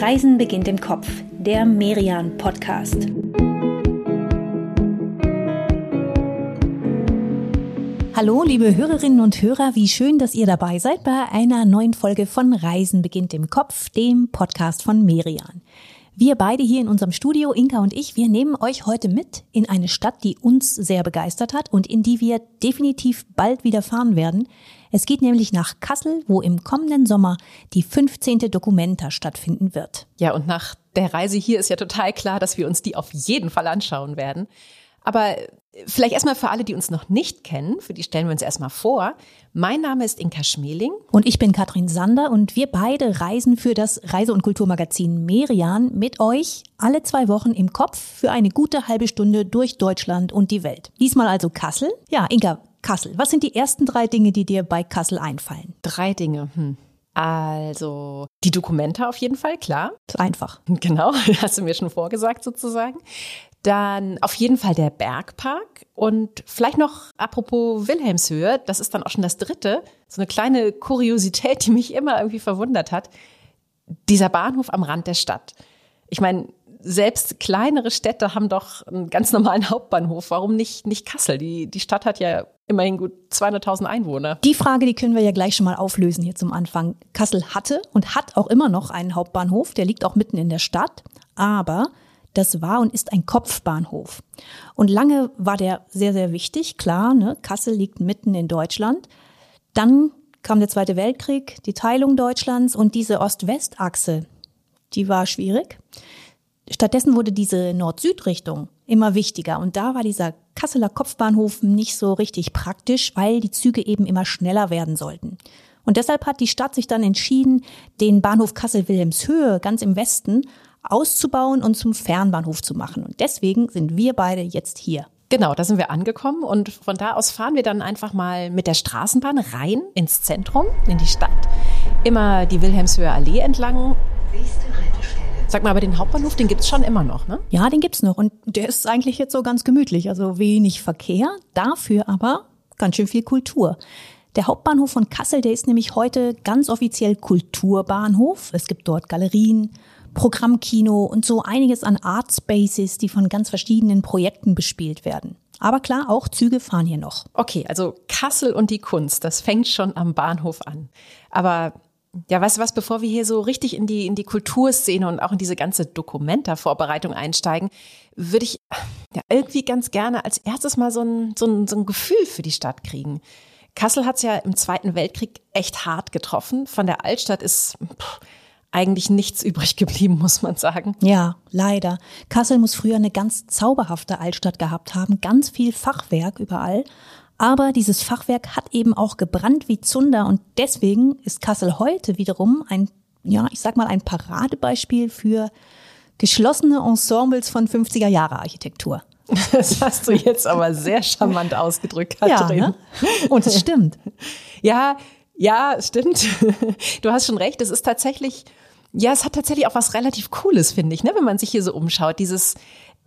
Reisen beginnt im Kopf, der Merian Podcast. Hallo, liebe Hörerinnen und Hörer, wie schön, dass ihr dabei seid bei einer neuen Folge von Reisen beginnt im Kopf, dem Podcast von Merian. Wir beide hier in unserem Studio, Inka und ich, wir nehmen euch heute mit in eine Stadt, die uns sehr begeistert hat und in die wir definitiv bald wieder fahren werden. Es geht nämlich nach Kassel, wo im kommenden Sommer die 15. Documenta stattfinden wird. Ja, und nach der Reise hier ist ja total klar, dass wir uns die auf jeden Fall anschauen werden. Aber vielleicht erstmal für alle, die uns noch nicht kennen, für die stellen wir uns erstmal vor. Mein Name ist Inka Schmeling. Und ich bin Katrin Sander und wir beide reisen für das Reise- und Kulturmagazin Merian mit euch alle zwei Wochen im Kopf für eine gute halbe Stunde durch Deutschland und die Welt. Diesmal also Kassel. Ja, Inka, Kassel. Was sind die ersten drei Dinge, die dir bei Kassel einfallen? Drei Dinge. Hm. Also die Dokumente auf jeden Fall, klar. Einfach. Genau, hast du mir schon vorgesagt sozusagen. Dann auf jeden Fall der Bergpark und vielleicht noch apropos Wilhelmshöhe, das ist dann auch schon das dritte, so eine kleine Kuriosität, die mich immer irgendwie verwundert hat. Dieser Bahnhof am Rand der Stadt. Ich meine, selbst kleinere Städte haben doch einen ganz normalen Hauptbahnhof. Warum nicht, nicht Kassel? Die, die Stadt hat ja immerhin gut 200.000 Einwohner. Die Frage, die können wir ja gleich schon mal auflösen hier zum Anfang. Kassel hatte und hat auch immer noch einen Hauptbahnhof. Der liegt auch mitten in der Stadt. Aber das war und ist ein Kopfbahnhof. Und lange war der sehr, sehr wichtig. Klar, ne? Kassel liegt mitten in Deutschland. Dann kam der Zweite Weltkrieg, die Teilung Deutschlands und diese Ost-West-Achse, die war schwierig. Stattdessen wurde diese Nord-Süd-Richtung immer wichtiger und da war dieser Kasseler Kopfbahnhof nicht so richtig praktisch, weil die Züge eben immer schneller werden sollten. Und deshalb hat die Stadt sich dann entschieden, den Bahnhof Kassel-Wilhelmshöhe ganz im Westen auszubauen und zum Fernbahnhof zu machen. Und deswegen sind wir beide jetzt hier. Genau, da sind wir angekommen und von da aus fahren wir dann einfach mal mit der Straßenbahn rein ins Zentrum, in die Stadt. Immer die Wilhelmshöher Allee entlang. Sag mal, aber den Hauptbahnhof, den gibt's schon immer noch, ne? Ja, den gibt's noch und der ist eigentlich jetzt so ganz gemütlich, also wenig Verkehr, dafür aber ganz schön viel Kultur. Der Hauptbahnhof von Kassel, der ist nämlich heute ganz offiziell Kulturbahnhof. Es gibt dort Galerien, Programmkino und so einiges an Art Spaces, die von ganz verschiedenen Projekten bespielt werden. Aber klar, auch Züge fahren hier noch. Okay, also Kassel und die Kunst, das fängt schon am Bahnhof an. Aber ja, weißt du was, bevor wir hier so richtig in die, in die Kulturszene und auch in diese ganze Dokumenta-Vorbereitung einsteigen, würde ich ja irgendwie ganz gerne als erstes mal so ein, so ein, so ein Gefühl für die Stadt kriegen. Kassel hat es ja im Zweiten Weltkrieg echt hart getroffen. Von der Altstadt ist pff, eigentlich nichts übrig geblieben, muss man sagen. Ja, leider. Kassel muss früher eine ganz zauberhafte Altstadt gehabt haben, ganz viel Fachwerk überall. Aber dieses Fachwerk hat eben auch gebrannt wie Zunder und deswegen ist Kassel heute wiederum ein, ja, ich sag mal ein Paradebeispiel für geschlossene Ensembles von 50er Jahre Architektur. Das hast du jetzt aber sehr charmant ausgedrückt, Katrin. Ja, ne? Und es stimmt. Ja, ja, stimmt. Du hast schon recht. Es ist tatsächlich ja, es hat tatsächlich auch was relativ Cooles, finde ich, ne? wenn man sich hier so umschaut. Dieses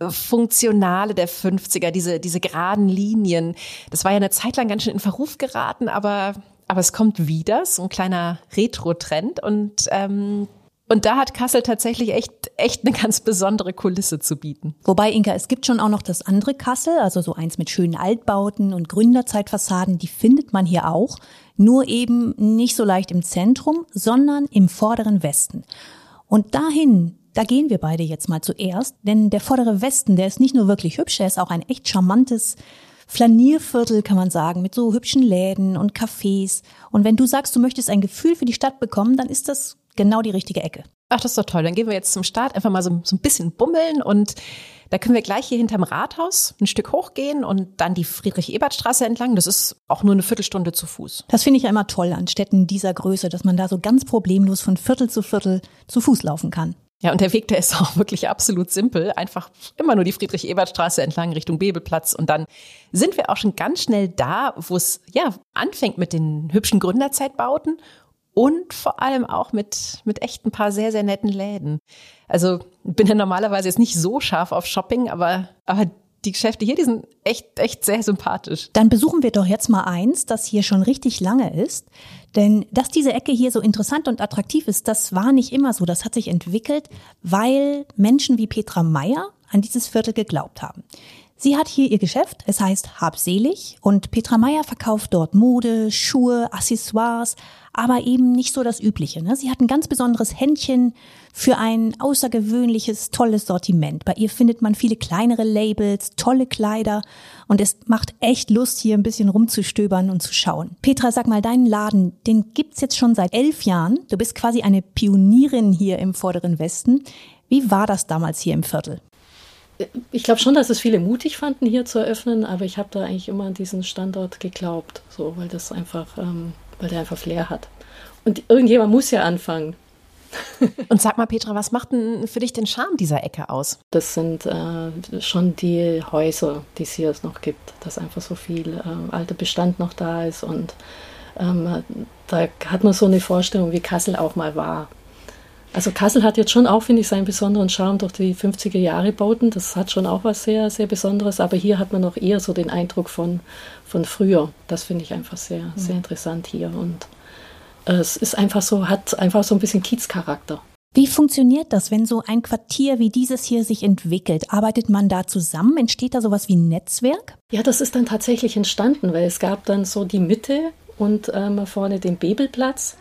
Funktionale der 50er, diese, diese geraden Linien. Das war ja eine Zeit lang ganz schön in Verruf geraten, aber, aber es kommt wieder, so ein kleiner Retro-Trend. Und ähm, und da hat Kassel tatsächlich echt, echt eine ganz besondere Kulisse zu bieten. Wobei, Inka, es gibt schon auch noch das andere Kassel, also so eins mit schönen Altbauten und Gründerzeitfassaden, die findet man hier auch, nur eben nicht so leicht im Zentrum, sondern im vorderen Westen. Und dahin, da gehen wir beide jetzt mal zuerst, denn der vordere Westen, der ist nicht nur wirklich hübsch, er ist auch ein echt charmantes Flanierviertel, kann man sagen, mit so hübschen Läden und Cafés. Und wenn du sagst, du möchtest ein Gefühl für die Stadt bekommen, dann ist das genau die richtige Ecke. Ach, das ist doch toll. Dann gehen wir jetzt zum Start einfach mal so, so ein bisschen bummeln und da können wir gleich hier hinterm Rathaus ein Stück hochgehen und dann die Friedrich-Ebert-Straße entlang. Das ist auch nur eine Viertelstunde zu Fuß. Das finde ich ja immer toll an Städten dieser Größe, dass man da so ganz problemlos von Viertel zu Viertel zu Fuß laufen kann. Ja, und der Weg, der ist auch wirklich absolut simpel. Einfach immer nur die Friedrich-Ebert-Straße entlang Richtung Bebelplatz. Und dann sind wir auch schon ganz schnell da, wo es ja anfängt mit den hübschen Gründerzeitbauten und vor allem auch mit, mit echt ein paar sehr, sehr netten Läden. Also bin ja normalerweise jetzt nicht so scharf auf Shopping, aber, aber die Geschäfte hier, die sind echt, echt sehr sympathisch. Dann besuchen wir doch jetzt mal eins, das hier schon richtig lange ist. Denn dass diese Ecke hier so interessant und attraktiv ist, das war nicht immer so. Das hat sich entwickelt, weil Menschen wie Petra Meyer an dieses Viertel geglaubt haben. Sie hat hier ihr Geschäft, es heißt Habselig und Petra Meyer verkauft dort Mode, Schuhe, Accessoires, aber eben nicht so das Übliche. Ne? Sie hat ein ganz besonderes Händchen für ein außergewöhnliches, tolles Sortiment. Bei ihr findet man viele kleinere Labels, tolle Kleider und es macht echt Lust, hier ein bisschen rumzustöbern und zu schauen. Petra, sag mal, deinen Laden, den gibt's jetzt schon seit elf Jahren. Du bist quasi eine Pionierin hier im Vorderen Westen. Wie war das damals hier im Viertel? Ich glaube schon, dass es viele mutig fanden, hier zu eröffnen, aber ich habe da eigentlich immer an diesen Standort geglaubt, so, weil das einfach, ähm, weil der einfach Flair hat. Und irgendjemand muss ja anfangen. Und sag mal, Petra, was macht denn für dich den Charme dieser Ecke aus? Das sind äh, schon die Häuser, die es hier noch gibt, dass einfach so viel äh, alter Bestand noch da ist und ähm, da hat man so eine Vorstellung, wie Kassel auch mal war. Also Kassel hat jetzt schon auch, finde ich, seinen besonderen Charme durch die 50er Jahre Bauten. Das hat schon auch was sehr, sehr Besonderes. Aber hier hat man noch eher so den Eindruck von, von früher. Das finde ich einfach sehr, mhm. sehr interessant hier. Und äh, es ist einfach so, hat einfach so ein bisschen Kiezcharakter. Wie funktioniert das, wenn so ein Quartier wie dieses hier sich entwickelt? Arbeitet man da zusammen? Entsteht da sowas wie ein Netzwerk? Ja, das ist dann tatsächlich entstanden, weil es gab dann so die Mitte und ähm, vorne den Bebelplatz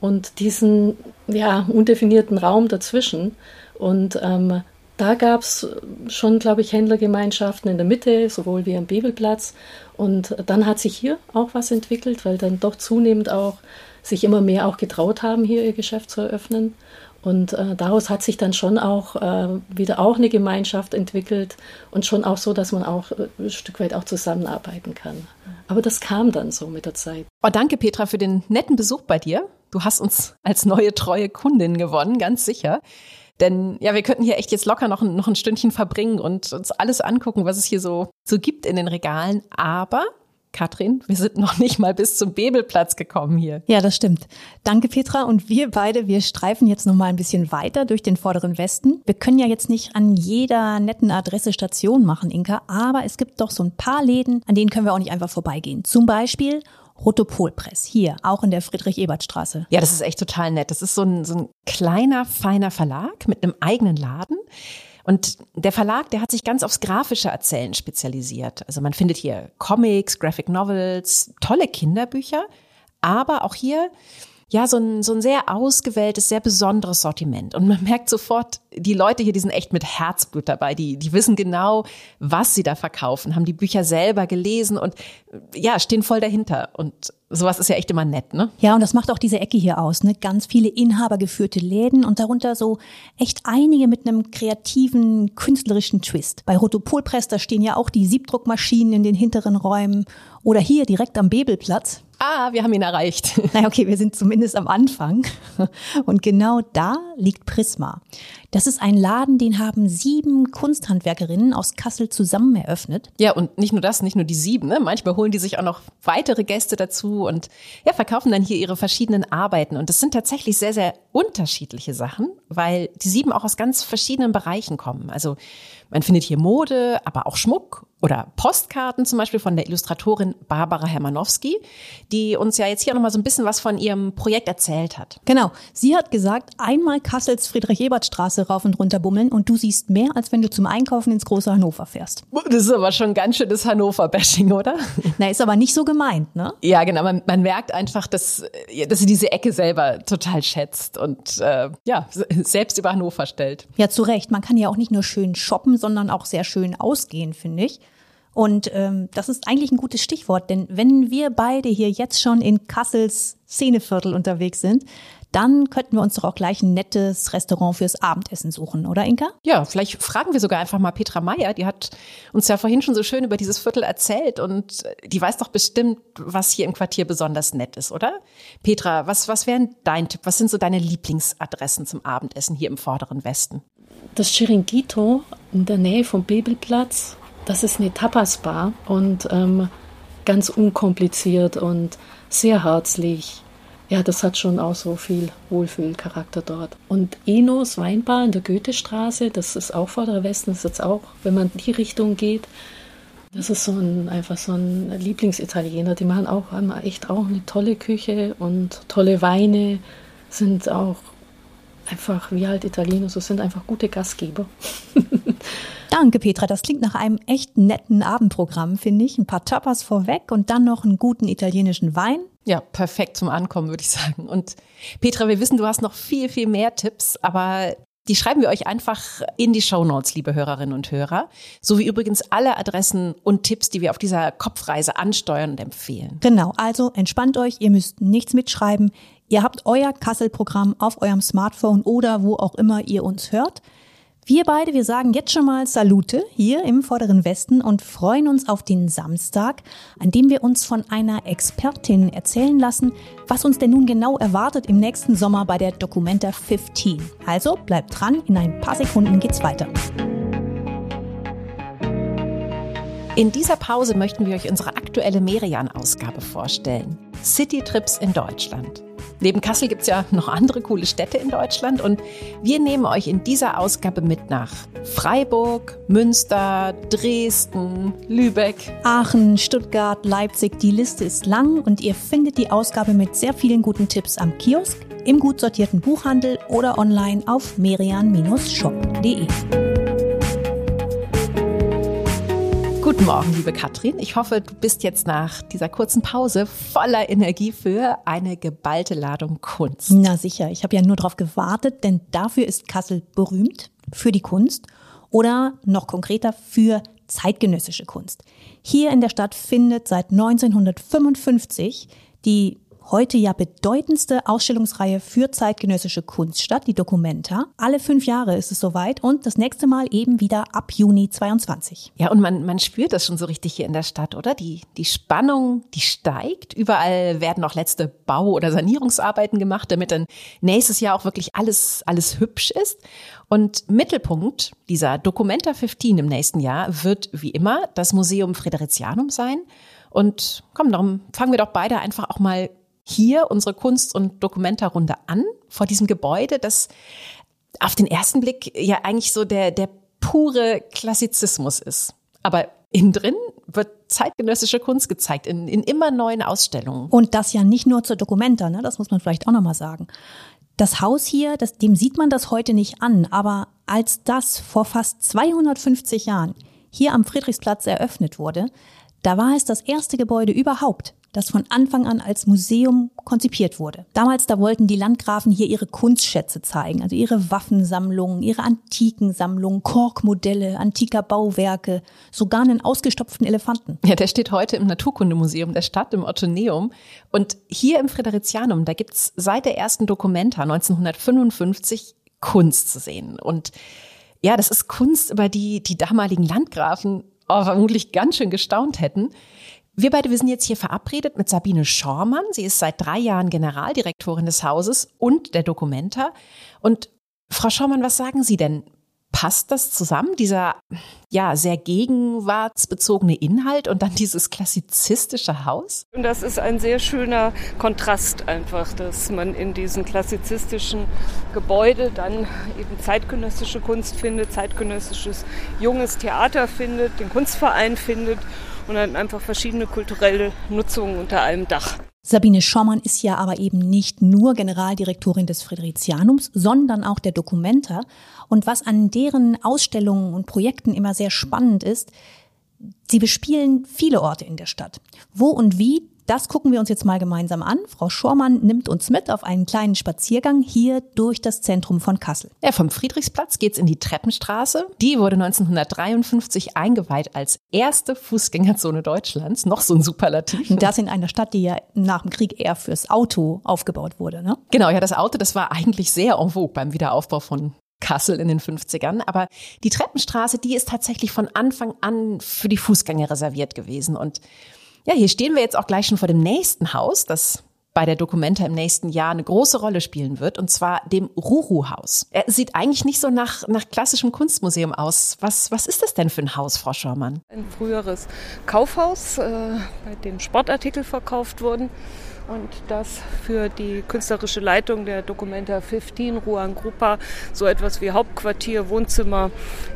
und diesen ja, undefinierten Raum dazwischen. Und ähm, da gab es schon, glaube ich, Händlergemeinschaften in der Mitte, sowohl wie am Bebelplatz. Und dann hat sich hier auch was entwickelt, weil dann doch zunehmend auch sich immer mehr auch getraut haben, hier ihr Geschäft zu eröffnen. Und äh, daraus hat sich dann schon auch äh, wieder auch eine Gemeinschaft entwickelt und schon auch so, dass man auch äh, ein Stück weit auch zusammenarbeiten kann. Aber das kam dann so mit der Zeit. Oh, danke Petra für den netten Besuch bei dir. Du hast uns als neue treue Kundin gewonnen, ganz sicher. Denn ja, wir könnten hier echt jetzt locker noch, noch ein Stündchen verbringen und uns alles angucken, was es hier so, so gibt in den Regalen. Aber Katrin, wir sind noch nicht mal bis zum Bebelplatz gekommen hier. Ja, das stimmt. Danke, Petra. Und wir beide, wir streifen jetzt noch mal ein bisschen weiter durch den vorderen Westen. Wir können ja jetzt nicht an jeder netten Adresse Station machen, Inka, aber es gibt doch so ein paar Läden, an denen können wir auch nicht einfach vorbeigehen. Zum Beispiel Rotopolpress, hier, auch in der Friedrich-Ebert-Straße. Ja, das ist echt total nett. Das ist so ein, so ein kleiner, feiner Verlag mit einem eigenen Laden. Und der Verlag, der hat sich ganz aufs grafische Erzählen spezialisiert. Also man findet hier Comics, Graphic Novels, tolle Kinderbücher, aber auch hier ja, so ein, so ein sehr ausgewähltes, sehr besonderes Sortiment. Und man merkt sofort, die Leute hier, die sind echt mit Herzblut dabei. Die, die wissen genau, was sie da verkaufen, haben die Bücher selber gelesen und ja, stehen voll dahinter. Und sowas ist ja echt immer nett, ne? Ja, und das macht auch diese Ecke hier aus, ne? Ganz viele inhabergeführte Läden und darunter so echt einige mit einem kreativen, künstlerischen Twist. Bei Rotopolpress, da stehen ja auch die Siebdruckmaschinen in den hinteren Räumen oder hier direkt am Bebelplatz Ah, wir haben ihn erreicht. Na okay, wir sind zumindest am Anfang. Und genau da liegt Prisma. Das ist ein Laden, den haben sieben Kunsthandwerkerinnen aus Kassel zusammen eröffnet. Ja, und nicht nur das, nicht nur die sieben. Ne? Manchmal holen die sich auch noch weitere Gäste dazu und ja, verkaufen dann hier ihre verschiedenen Arbeiten. Und das sind tatsächlich sehr, sehr unterschiedliche Sachen, weil die sieben auch aus ganz verschiedenen Bereichen kommen. Also man findet hier Mode, aber auch Schmuck oder Postkarten zum Beispiel von der Illustratorin Barbara Hermanowski, die uns ja jetzt hier nochmal so ein bisschen was von ihrem Projekt erzählt hat. Genau. Sie hat gesagt, einmal Kassels Friedrich-Ebert-Straße rauf und runter bummeln und du siehst mehr, als wenn du zum Einkaufen ins große Hannover fährst. Das ist aber schon ganz schönes Hannover-Bashing, oder? Na, ist aber nicht so gemeint, ne? Ja, genau. Man, man merkt einfach, dass, dass sie diese Ecke selber total schätzt und äh, ja, selbst über Hannover stellt. Ja, zu Recht. Man kann ja auch nicht nur schön shoppen, sondern auch sehr schön ausgehen, finde ich. Und ähm, das ist eigentlich ein gutes Stichwort, denn wenn wir beide hier jetzt schon in Kassels Szeneviertel unterwegs sind, dann könnten wir uns doch auch gleich ein nettes Restaurant fürs Abendessen suchen, oder Inka? Ja, vielleicht fragen wir sogar einfach mal Petra Meyer. Die hat uns ja vorhin schon so schön über dieses Viertel erzählt und die weiß doch bestimmt, was hier im Quartier besonders nett ist, oder? Petra, was, was wäre dein Tipp? Was sind so deine Lieblingsadressen zum Abendessen hier im vorderen Westen? Das Chiringuito in der Nähe vom Bebelplatz, das ist eine Tapas-Bar und ähm, ganz unkompliziert und sehr herzlich ja, das hat schon auch so viel Wohlfühlcharakter dort. Und Enos Weinbar in der Goethestraße, das ist auch Vorderer Westen, das ist jetzt auch, wenn man in die Richtung geht, das ist so ein, einfach so ein Lieblingsitaliener. Die machen auch haben echt auch eine tolle Küche und tolle Weine, sind auch einfach wie halt Italiener, so sind einfach gute Gastgeber. Danke, Petra. Das klingt nach einem echt netten Abendprogramm, finde ich. Ein paar Tapas vorweg und dann noch einen guten italienischen Wein. Ja, perfekt zum Ankommen, würde ich sagen. Und Petra, wir wissen, du hast noch viel, viel mehr Tipps, aber die schreiben wir euch einfach in die Show Notes, liebe Hörerinnen und Hörer. So wie übrigens alle Adressen und Tipps, die wir auf dieser Kopfreise ansteuern und empfehlen. Genau, also entspannt euch, ihr müsst nichts mitschreiben. Ihr habt euer Kassel-Programm auf eurem Smartphone oder wo auch immer ihr uns hört. Wir beide, wir sagen jetzt schon mal Salute hier im vorderen Westen und freuen uns auf den Samstag, an dem wir uns von einer Expertin erzählen lassen, was uns denn nun genau erwartet im nächsten Sommer bei der Documenta 15. Also bleibt dran, in ein paar Sekunden geht's weiter. In dieser Pause möchten wir euch unsere aktuelle Merian-Ausgabe vorstellen. City Trips in Deutschland. Neben Kassel gibt es ja noch andere coole Städte in Deutschland und wir nehmen euch in dieser Ausgabe mit nach Freiburg, Münster, Dresden, Lübeck, Aachen, Stuttgart, Leipzig. Die Liste ist lang und ihr findet die Ausgabe mit sehr vielen guten Tipps am Kiosk, im gut sortierten Buchhandel oder online auf merian-shop.de. Guten Morgen, liebe Katrin. Ich hoffe, du bist jetzt nach dieser kurzen Pause voller Energie für eine geballte Ladung Kunst. Na sicher, ich habe ja nur darauf gewartet, denn dafür ist Kassel berühmt für die Kunst oder noch konkreter für zeitgenössische Kunst. Hier in der Stadt findet seit 1955 die heute ja bedeutendste Ausstellungsreihe für zeitgenössische Kunst statt, die Documenta. Alle fünf Jahre ist es soweit und das nächste Mal eben wieder ab Juni 22. Ja, und man, man spürt das schon so richtig hier in der Stadt, oder? Die, die Spannung, die steigt. Überall werden auch letzte Bau- oder Sanierungsarbeiten gemacht, damit dann nächstes Jahr auch wirklich alles, alles hübsch ist. Und Mittelpunkt dieser Documenta 15 im nächsten Jahr wird wie immer das Museum Friderizianum sein. Und komm, darum fangen wir doch beide einfach auch mal hier unsere Kunst- und Dokumentarunde an vor diesem Gebäude, das auf den ersten Blick ja eigentlich so der, der pure Klassizismus ist. Aber innen drin wird zeitgenössische Kunst gezeigt in, in immer neuen Ausstellungen. Und das ja nicht nur zur Dokumenta, ne? das muss man vielleicht auch nochmal sagen. Das Haus hier, das, dem sieht man das heute nicht an, aber als das vor fast 250 Jahren hier am Friedrichsplatz eröffnet wurde, da war es das erste Gebäude überhaupt, das von Anfang an als Museum konzipiert wurde. Damals, da wollten die Landgrafen hier ihre Kunstschätze zeigen, also ihre Waffensammlungen, ihre Antikensammlungen, Korkmodelle, antiker Bauwerke, sogar einen ausgestopften Elefanten. Ja, der steht heute im Naturkundemuseum der Stadt, im Ottoneum. Und hier im Friderizianum, da gibt's seit der ersten Dokumenta 1955 Kunst zu sehen. Und ja, das ist Kunst, über die die damaligen Landgrafen oh, vermutlich ganz schön gestaunt hätten. Wir beide, wir sind jetzt hier verabredet mit Sabine Schormann. Sie ist seit drei Jahren Generaldirektorin des Hauses und der Documenta. Und Frau Schormann, was sagen Sie denn? Passt das zusammen, dieser ja sehr gegenwartsbezogene Inhalt und dann dieses klassizistische Haus? Und das ist ein sehr schöner Kontrast einfach, dass man in diesem klassizistischen Gebäude dann eben zeitgenössische Kunst findet, zeitgenössisches junges Theater findet, den Kunstverein findet und dann einfach verschiedene kulturelle Nutzungen unter einem Dach. Sabine Schommann ist ja aber eben nicht nur Generaldirektorin des Fridericianums, sondern auch der Dokumenta. Und was an deren Ausstellungen und Projekten immer sehr spannend ist, sie bespielen viele Orte in der Stadt. Wo und wie, das gucken wir uns jetzt mal gemeinsam an. Frau Schormann nimmt uns mit auf einen kleinen Spaziergang hier durch das Zentrum von Kassel. Ja, vom Friedrichsplatz geht's in die Treppenstraße. Die wurde 1953 eingeweiht als erste Fußgängerzone Deutschlands. Noch so ein Superlativ. Das in einer Stadt, die ja nach dem Krieg eher fürs Auto aufgebaut wurde, ne? Genau, ja, das Auto, das war eigentlich sehr en vogue beim Wiederaufbau von Kassel in den 50ern. Aber die Treppenstraße, die ist tatsächlich von Anfang an für die Fußgänger reserviert gewesen. Und ja, hier stehen wir jetzt auch gleich schon vor dem nächsten Haus, das bei der Dokumenta im nächsten Jahr eine große Rolle spielen wird, und zwar dem Ruru-Haus. Er sieht eigentlich nicht so nach, nach klassischem Kunstmuseum aus. Was, was ist das denn für ein Haus, Frau Schormann? Ein früheres Kaufhaus, äh, bei dem Sportartikel verkauft wurden. Und das für die künstlerische Leitung der Documenta 15 Ruan Grupa so etwas wie Hauptquartier, Wohnzimmer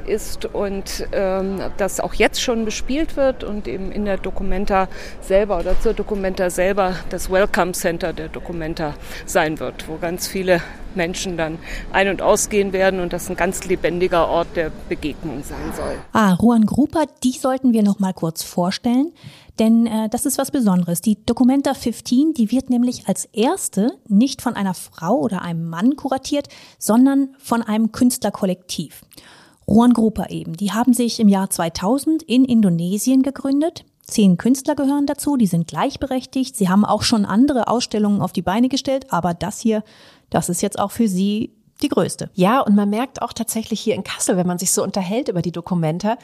ist und ähm, das auch jetzt schon bespielt wird und eben in der Documenta selber oder zur Documenta selber das Welcome Center der Documenta sein wird, wo ganz viele Menschen dann ein- und ausgehen werden und das ein ganz lebendiger Ort der Begegnung sein soll. Ah, Ruan Grupa, die sollten wir noch mal kurz vorstellen, denn äh, das ist was Besonderes. Die Documenta 15, die wird nämlich als erste nicht von einer Frau oder einem Mann kuratiert, sondern von einem Künstlerkollektiv. Ruan Grupa eben, die haben sich im Jahr 2000 in Indonesien gegründet. Zehn Künstler gehören dazu, die sind gleichberechtigt. Sie haben auch schon andere Ausstellungen auf die Beine gestellt, aber das hier, das ist jetzt auch für sie die größte. Ja, und man merkt auch tatsächlich hier in Kassel, wenn man sich so unterhält über die Dokumenta,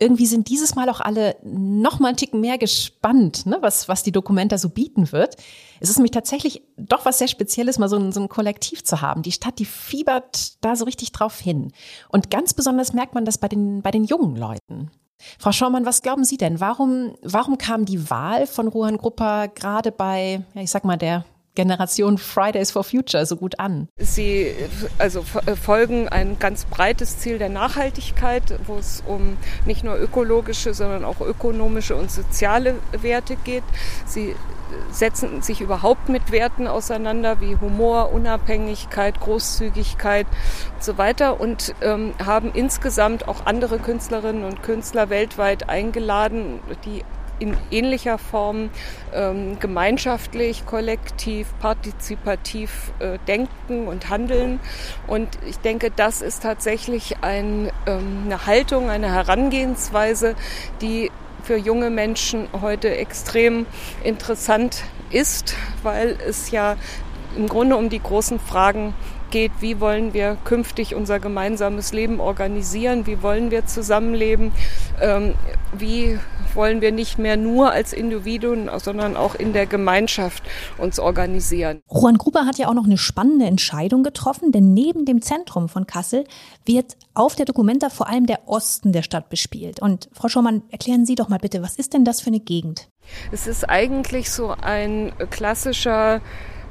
irgendwie sind dieses Mal auch alle noch mal einen Ticken mehr gespannt, ne, was, was die Dokumenta so bieten wird. Es ist nämlich tatsächlich doch was sehr Spezielles, mal so ein, so ein Kollektiv zu haben. Die Stadt, die fiebert da so richtig drauf hin. Und ganz besonders merkt man das bei den, bei den jungen Leuten. Frau Schaumann, was glauben Sie denn? Warum, warum kam die Wahl von Ruhan Gruppa gerade bei, ja, ich sag mal, der Generation Fridays for Future so gut an? Sie also folgen ein ganz breites Ziel der Nachhaltigkeit, wo es um nicht nur ökologische, sondern auch ökonomische und soziale Werte geht. Sie setzen sich überhaupt mit Werten auseinander wie Humor, Unabhängigkeit, Großzügigkeit und so weiter und ähm, haben insgesamt auch andere Künstlerinnen und Künstler weltweit eingeladen, die in ähnlicher Form ähm, gemeinschaftlich, kollektiv, partizipativ äh, denken und handeln. Und ich denke, das ist tatsächlich ein, ähm, eine Haltung, eine Herangehensweise, die für junge Menschen heute extrem interessant ist, weil es ja im Grunde um die großen Fragen geht, wie wollen wir künftig unser gemeinsames Leben organisieren, wie wollen wir zusammenleben, ähm, wie wollen wir nicht mehr nur als Individuen, sondern auch in der Gemeinschaft uns organisieren. Juan Gruber hat ja auch noch eine spannende Entscheidung getroffen, denn neben dem Zentrum von Kassel wird auf der Dokumenta vor allem der Osten der Stadt bespielt. Und Frau Schaumann, erklären Sie doch mal bitte, was ist denn das für eine Gegend? Es ist eigentlich so ein klassischer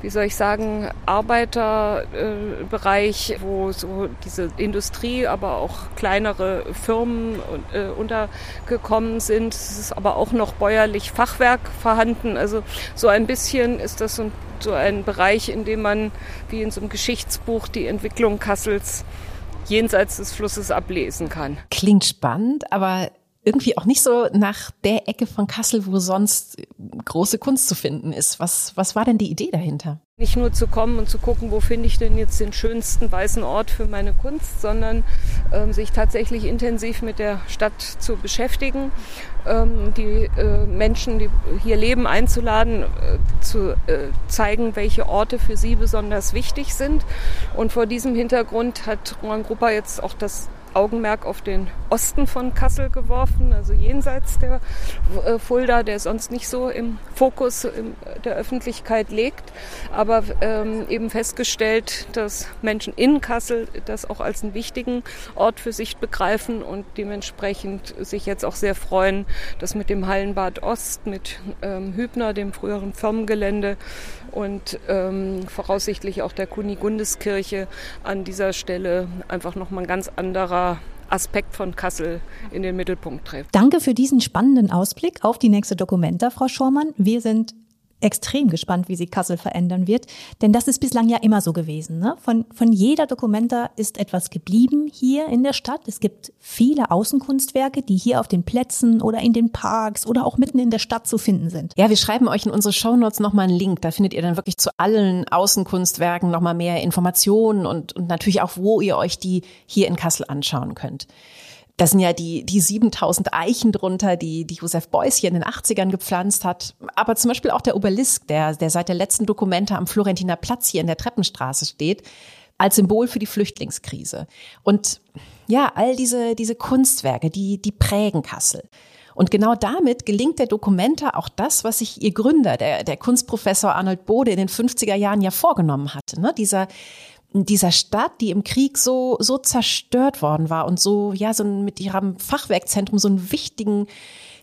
wie soll ich sagen, Arbeiterbereich, äh, wo so diese Industrie, aber auch kleinere Firmen äh, untergekommen sind. Es ist aber auch noch bäuerlich Fachwerk vorhanden. Also so ein bisschen ist das so, so ein Bereich, in dem man wie in so einem Geschichtsbuch die Entwicklung Kassels jenseits des Flusses ablesen kann. Klingt spannend, aber irgendwie auch nicht so nach der Ecke von Kassel, wo sonst große Kunst zu finden ist. Was, was war denn die Idee dahinter? Nicht nur zu kommen und zu gucken, wo finde ich denn jetzt den schönsten weißen Ort für meine Kunst, sondern ähm, sich tatsächlich intensiv mit der Stadt zu beschäftigen, ähm, die äh, Menschen, die hier leben, einzuladen, äh, zu äh, zeigen, welche Orte für sie besonders wichtig sind. Und vor diesem Hintergrund hat Roman Gruppa jetzt auch das Augenmerk auf den Osten von Kassel geworfen, also jenseits der äh, Fulda, der sonst nicht so im Fokus der Öffentlichkeit liegt, aber ähm, eben festgestellt, dass Menschen in Kassel das auch als einen wichtigen Ort für sich begreifen und dementsprechend sich jetzt auch sehr freuen, dass mit dem Hallenbad Ost, mit ähm, Hübner, dem früheren Firmengelände und ähm, voraussichtlich auch der Kunigundeskirche an dieser Stelle einfach nochmal ein ganz anderer Aspekt von Kassel in den Mittelpunkt trifft. Danke für diesen spannenden Ausblick auf die nächste Dokumenta, Frau Schormann. Wir sind extrem gespannt, wie sie Kassel verändern wird. Denn das ist bislang ja immer so gewesen. Ne? Von, von jeder Dokumenta ist etwas geblieben hier in der Stadt. Es gibt viele Außenkunstwerke, die hier auf den Plätzen oder in den Parks oder auch mitten in der Stadt zu finden sind. Ja, wir schreiben euch in unsere Shownotes nochmal einen Link. Da findet ihr dann wirklich zu allen Außenkunstwerken nochmal mehr Informationen und, und natürlich auch, wo ihr euch die hier in Kassel anschauen könnt. Da sind ja die, die 7000 Eichen drunter, die, die Josef Beuys hier in den 80ern gepflanzt hat. Aber zum Beispiel auch der Obelisk, der, der seit der letzten Dokumente am Florentiner Platz hier in der Treppenstraße steht, als Symbol für die Flüchtlingskrise. Und ja, all diese, diese Kunstwerke, die, die prägen Kassel. Und genau damit gelingt der Dokumenta auch das, was sich ihr Gründer, der, der Kunstprofessor Arnold Bode in den 50er Jahren ja vorgenommen hatte. Ne? Dieser, dieser Stadt, die im Krieg so, so zerstört worden war und so, ja, so mit ihrem Fachwerkzentrum so einen wichtigen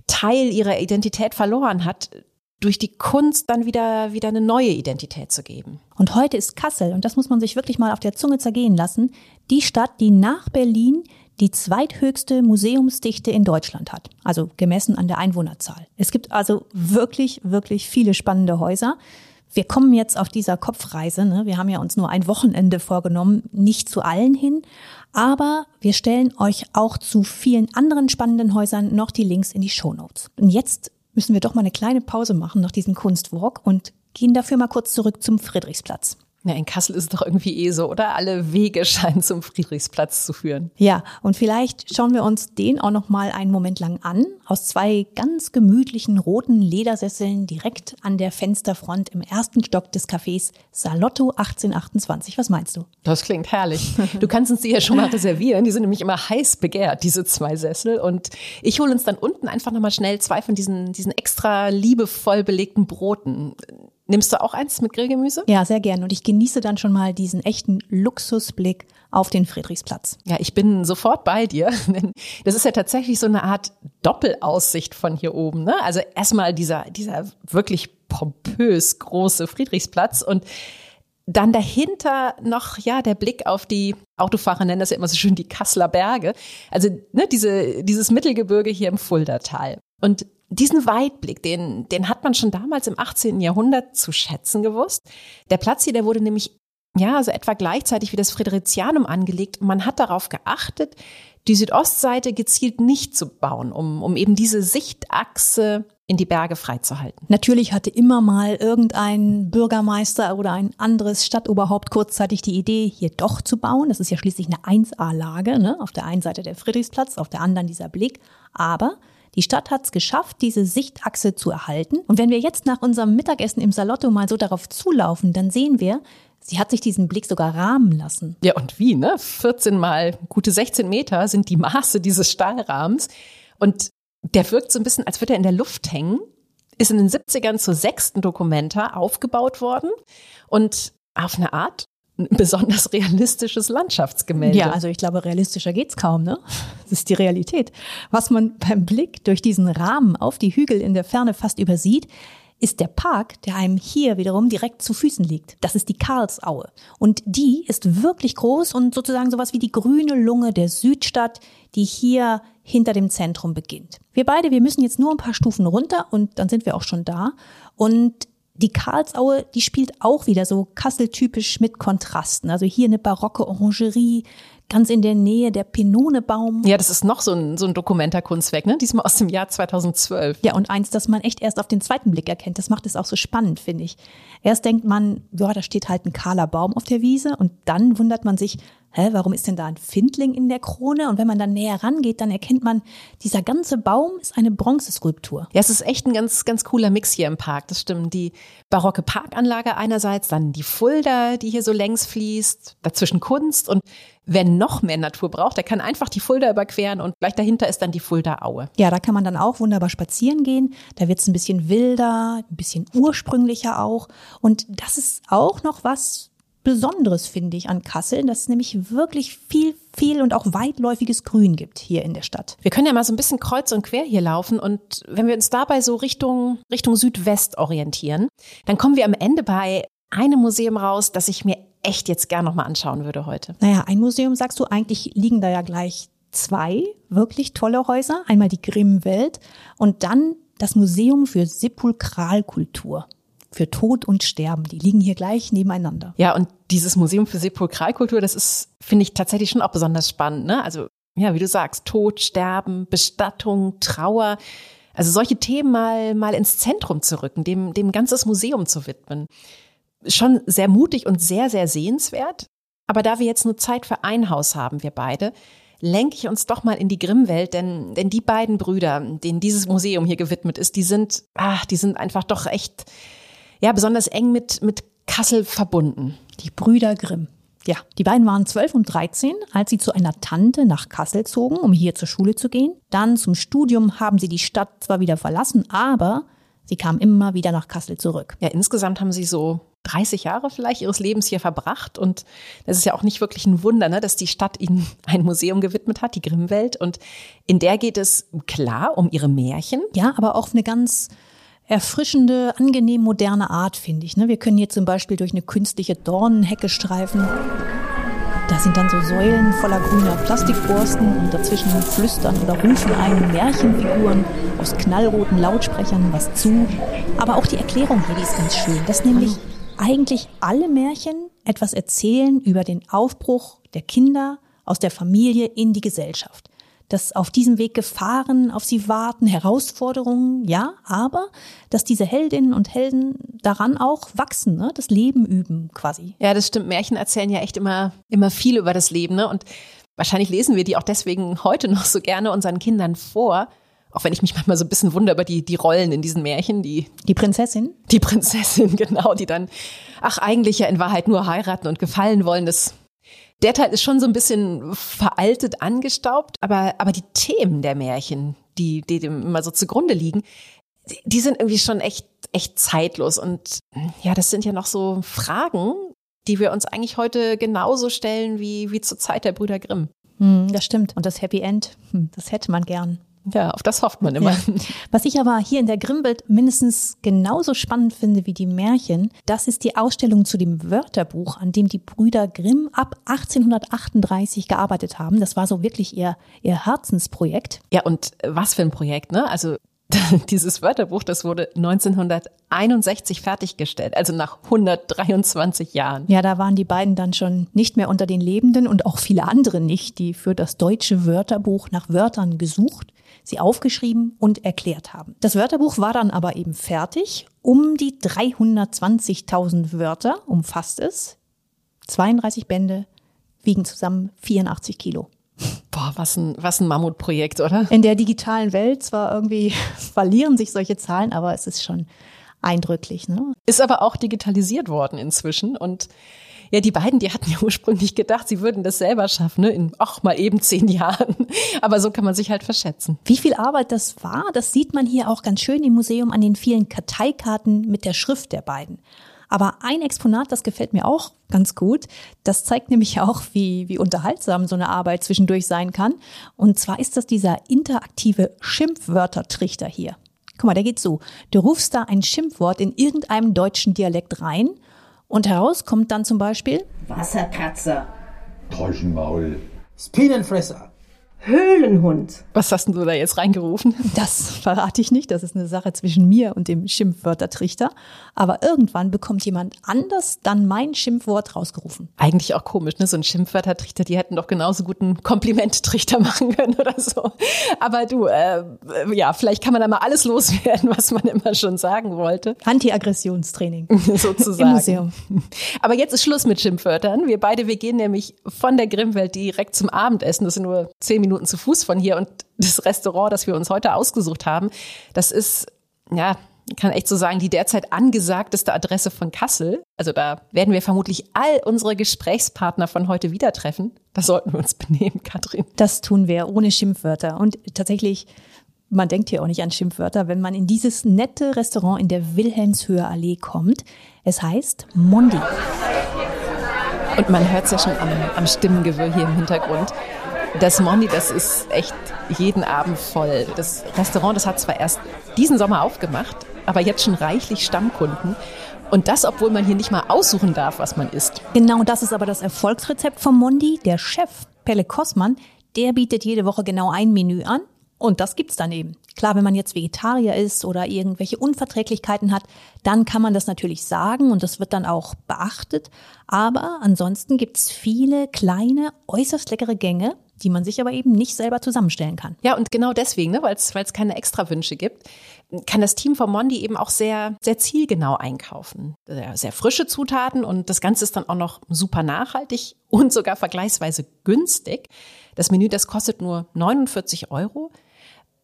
Teil ihrer Identität verloren hat, durch die Kunst dann wieder, wieder eine neue Identität zu geben. Und heute ist Kassel, und das muss man sich wirklich mal auf der Zunge zergehen lassen, die Stadt, die nach Berlin die zweithöchste Museumsdichte in Deutschland hat, also gemessen an der Einwohnerzahl. Es gibt also wirklich, wirklich viele spannende Häuser. Wir kommen jetzt auf dieser Kopfreise, ne? wir haben ja uns nur ein Wochenende vorgenommen, nicht zu allen hin, aber wir stellen euch auch zu vielen anderen spannenden Häusern noch die Links in die Show Notes. Und jetzt müssen wir doch mal eine kleine Pause machen nach diesem Kunstwalk und gehen dafür mal kurz zurück zum Friedrichsplatz. Ja, in Kassel ist es doch irgendwie eh so, oder? Alle Wege scheinen zum Friedrichsplatz zu führen. Ja, und vielleicht schauen wir uns den auch noch mal einen Moment lang an. Aus zwei ganz gemütlichen roten Ledersesseln direkt an der Fensterfront im ersten Stock des Cafés Salotto 1828. Was meinst du? Das klingt herrlich. Du kannst uns die ja schon mal reservieren. Die sind nämlich immer heiß begehrt, diese zwei Sessel. Und ich hole uns dann unten einfach noch mal schnell zwei von diesen, diesen extra liebevoll belegten Broten. Nimmst du auch eins mit Grillgemüse? Ja, sehr gern. Und ich genieße dann schon mal diesen echten Luxusblick auf den Friedrichsplatz. Ja, ich bin sofort bei dir. Das ist ja tatsächlich so eine Art Doppelaussicht von hier oben. Ne? Also erstmal dieser, dieser wirklich pompös große Friedrichsplatz und dann dahinter noch, ja, der Blick auf die, Autofahrer nennen das ja immer so schön die Kasseler Berge. Also, ne, diese, dieses Mittelgebirge hier im Fuldatal. Und diesen Weitblick, den, den hat man schon damals im 18. Jahrhundert zu schätzen gewusst. Der Platz hier, der wurde nämlich ja, also etwa gleichzeitig wie das Fridericianum angelegt. Man hat darauf geachtet, die Südostseite gezielt nicht zu bauen, um, um eben diese Sichtachse in die Berge freizuhalten. Natürlich hatte immer mal irgendein Bürgermeister oder ein anderes Stadtoberhaupt kurzzeitig die Idee, hier doch zu bauen. Das ist ja schließlich eine 1A-Lage, ne? auf der einen Seite der Friedrichsplatz, auf der anderen dieser Blick. Aber die Stadt hat es geschafft, diese Sichtachse zu erhalten. Und wenn wir jetzt nach unserem Mittagessen im Salotto mal so darauf zulaufen, dann sehen wir, Sie hat sich diesen Blick sogar rahmen lassen. Ja, und wie, ne? 14 mal gute 16 Meter sind die Maße dieses Stahlrahmens. Und der wirkt so ein bisschen, als würde er in der Luft hängen. Ist in den 70ern zur sechsten Dokumenta aufgebaut worden. Und auf eine Art ein besonders realistisches Landschaftsgemälde. Ja, also ich glaube, realistischer geht's kaum, ne? Das ist die Realität. Was man beim Blick durch diesen Rahmen auf die Hügel in der Ferne fast übersieht, ist der Park, der einem hier wiederum direkt zu Füßen liegt. Das ist die Karlsaue. Und die ist wirklich groß und sozusagen sowas wie die grüne Lunge der Südstadt, die hier hinter dem Zentrum beginnt. Wir beide, wir müssen jetzt nur ein paar Stufen runter und dann sind wir auch schon da. Und die Karlsaue, die spielt auch wieder so Kassel-typisch mit Kontrasten. Also hier eine barocke Orangerie, ganz in der Nähe der Pinonebaum. Ja, das ist noch so ein, so ein Dokumentarkunstwerk, ne? Diesmal aus dem Jahr 2012. Ja, und eins, das man echt erst auf den zweiten Blick erkennt. Das macht es auch so spannend, finde ich. Erst denkt man, ja, da steht halt ein kahler Baum auf der Wiese und dann wundert man sich, hä, warum ist denn da ein Findling in der Krone? Und wenn man dann näher rangeht, dann erkennt man, dieser ganze Baum ist eine Bronzeskulptur. Ja, es ist echt ein ganz, ganz cooler Mix hier im Park. Das stimmt. Die barocke Parkanlage einerseits, dann die Fulda, die hier so längs fließt, dazwischen Kunst und Wer noch mehr Natur braucht, der kann einfach die Fulda überqueren und gleich dahinter ist dann die Fulda Aue. Ja, da kann man dann auch wunderbar spazieren gehen. Da wird es ein bisschen wilder, ein bisschen ursprünglicher auch. Und das ist auch noch was Besonderes, finde ich, an Kassel, dass es nämlich wirklich viel, viel und auch weitläufiges Grün gibt hier in der Stadt. Wir können ja mal so ein bisschen kreuz und quer hier laufen und wenn wir uns dabei so Richtung, Richtung Südwest orientieren, dann kommen wir am Ende bei einem Museum raus, das ich mir echt jetzt gern nochmal anschauen würde heute. Naja, ein Museum sagst du, eigentlich liegen da ja gleich zwei wirklich tolle Häuser. Einmal die Grimm-Welt und dann das Museum für Sepulkralkultur für Tod und Sterben. Die liegen hier gleich nebeneinander. Ja, und dieses Museum für Sepulkralkultur, das ist, finde ich, tatsächlich schon auch besonders spannend. Ne? Also, ja, wie du sagst, Tod, Sterben, Bestattung, Trauer. Also solche Themen mal, mal ins Zentrum zu rücken, dem, dem ganzes Museum zu widmen. Schon sehr mutig und sehr, sehr sehenswert. Aber da wir jetzt nur Zeit für ein Haus haben, wir beide, lenke ich uns doch mal in die Grimmwelt, denn, denn die beiden Brüder, denen dieses Museum hier gewidmet ist, die sind, ach, die sind einfach doch echt ja besonders eng mit, mit Kassel verbunden. Die Brüder Grimm. Ja, die beiden waren 12 und 13, als sie zu einer Tante nach Kassel zogen, um hier zur Schule zu gehen. Dann zum Studium haben sie die Stadt zwar wieder verlassen, aber sie kamen immer wieder nach Kassel zurück. Ja, insgesamt haben sie so 30 Jahre vielleicht ihres Lebens hier verbracht. Und das ist ja auch nicht wirklich ein Wunder, ne, dass die Stadt ihnen ein Museum gewidmet hat, die Grimmwelt. Und in der geht es klar um ihre Märchen. Ja, aber auch eine ganz erfrischende, angenehm moderne Art, finde ich. Ne? Wir können hier zum Beispiel durch eine künstliche Dornenhecke streifen. Da sind dann so Säulen voller grüner Plastikborsten und dazwischen flüstern oder rufen einen Märchenfiguren aus knallroten Lautsprechern was zu. Aber auch die Erklärung hier, die ist ganz schön, dass nämlich eigentlich alle Märchen etwas erzählen über den Aufbruch der Kinder aus der Familie in die Gesellschaft dass auf diesem Weg Gefahren auf sie warten, Herausforderungen, ja, aber dass diese Heldinnen und Helden daran auch wachsen, ne? das Leben üben quasi. Ja, das stimmt. Märchen erzählen ja echt immer, immer viel über das Leben. Ne? Und wahrscheinlich lesen wir die auch deswegen heute noch so gerne unseren Kindern vor. Auch wenn ich mich manchmal so ein bisschen wundere über die, die Rollen in diesen Märchen, die. Die Prinzessin? Die Prinzessin, genau, die dann, ach, eigentlich ja in Wahrheit nur heiraten und gefallen wollen. Das der Teil ist schon so ein bisschen veraltet, angestaubt, aber, aber die Themen der Märchen, die, die dem immer so zugrunde liegen, die, die sind irgendwie schon echt, echt zeitlos. Und ja, das sind ja noch so Fragen, die wir uns eigentlich heute genauso stellen wie, wie zur Zeit der Brüder Grimm. Hm, das stimmt. Und das Happy End, hm, das hätte man gern. Ja, auf das hofft man immer. Ja. Was ich aber hier in der Grimmwelt mindestens genauso spannend finde wie die Märchen, das ist die Ausstellung zu dem Wörterbuch, an dem die Brüder Grimm ab 1838 gearbeitet haben. Das war so wirklich ihr, ihr Herzensprojekt. Ja, und was für ein Projekt, ne? Also dieses Wörterbuch, das wurde 1961 fertiggestellt, also nach 123 Jahren. Ja, da waren die beiden dann schon nicht mehr unter den Lebenden und auch viele andere nicht, die für das deutsche Wörterbuch nach Wörtern gesucht sie aufgeschrieben und erklärt haben. Das Wörterbuch war dann aber eben fertig. Um die 320.000 Wörter umfasst es. 32 Bände wiegen zusammen 84 Kilo. Boah, was ein, was ein Mammutprojekt, oder? In der digitalen Welt zwar irgendwie verlieren sich solche Zahlen, aber es ist schon eindrücklich. Ne? Ist aber auch digitalisiert worden inzwischen und ja, die beiden, die hatten ja ursprünglich gedacht, sie würden das selber schaffen, ne? in ach mal eben zehn Jahren. Aber so kann man sich halt verschätzen. Wie viel Arbeit das war, das sieht man hier auch ganz schön im Museum an den vielen Karteikarten mit der Schrift der beiden. Aber ein Exponat, das gefällt mir auch ganz gut. Das zeigt nämlich auch, wie, wie unterhaltsam so eine Arbeit zwischendurch sein kann. Und zwar ist das dieser interaktive Schimpfwörtertrichter hier. Guck mal, der geht so. Du rufst da ein Schimpfwort in irgendeinem deutschen Dialekt rein und heraus kommt dann zum Beispiel Wasserkatze, Täuschenmaul, Spinnenfresser, Höhlenhund. Was hast du da jetzt reingerufen? Das verrate ich nicht. Das ist eine Sache zwischen mir und dem Schimpfwörtertrichter. Aber irgendwann bekommt jemand anders dann mein Schimpfwort rausgerufen. Eigentlich auch komisch, ne? So ein Schimpfwörtertrichter, die hätten doch genauso gut einen Komplimenttrichter machen können oder so. Aber du, äh, ja, vielleicht kann man da mal alles loswerden, was man immer schon sagen wollte. Anti-Aggressionstraining. Sozusagen. Im Museum. Aber jetzt ist Schluss mit Schimpfwörtern. Wir beide, wir gehen nämlich von der Grimmwelt direkt zum Abendessen. Das sind nur zehn Minuten Minuten zu Fuß von hier und das Restaurant, das wir uns heute ausgesucht haben, das ist, ja, kann echt so sagen, die derzeit angesagteste Adresse von Kassel. Also da werden wir vermutlich all unsere Gesprächspartner von heute wieder treffen. Da sollten wir uns benehmen, Katrin. Das tun wir ohne Schimpfwörter. Und tatsächlich, man denkt hier auch nicht an Schimpfwörter, wenn man in dieses nette Restaurant in der Wilhelmshöher Allee kommt. Es heißt Mondi. Und man hört es ja schon am, am Stimmengewirr hier im Hintergrund. Das Mondi, das ist echt jeden Abend voll. Das Restaurant, das hat zwar erst diesen Sommer aufgemacht, aber jetzt schon reichlich Stammkunden. Und das, obwohl man hier nicht mal aussuchen darf, was man isst. Genau das ist aber das Erfolgsrezept vom Mondi. Der Chef, Pelle Kossmann, der bietet jede Woche genau ein Menü an. Und das gibt's dann eben. Klar, wenn man jetzt Vegetarier ist oder irgendwelche Unverträglichkeiten hat, dann kann man das natürlich sagen und das wird dann auch beachtet. Aber ansonsten gibt's viele kleine, äußerst leckere Gänge, die man sich aber eben nicht selber zusammenstellen kann. Ja, und genau deswegen, ne, weil es keine Extrawünsche gibt, kann das Team von Mondi eben auch sehr, sehr zielgenau einkaufen. Sehr, sehr frische Zutaten und das Ganze ist dann auch noch super nachhaltig und sogar vergleichsweise günstig. Das Menü, das kostet nur 49 Euro.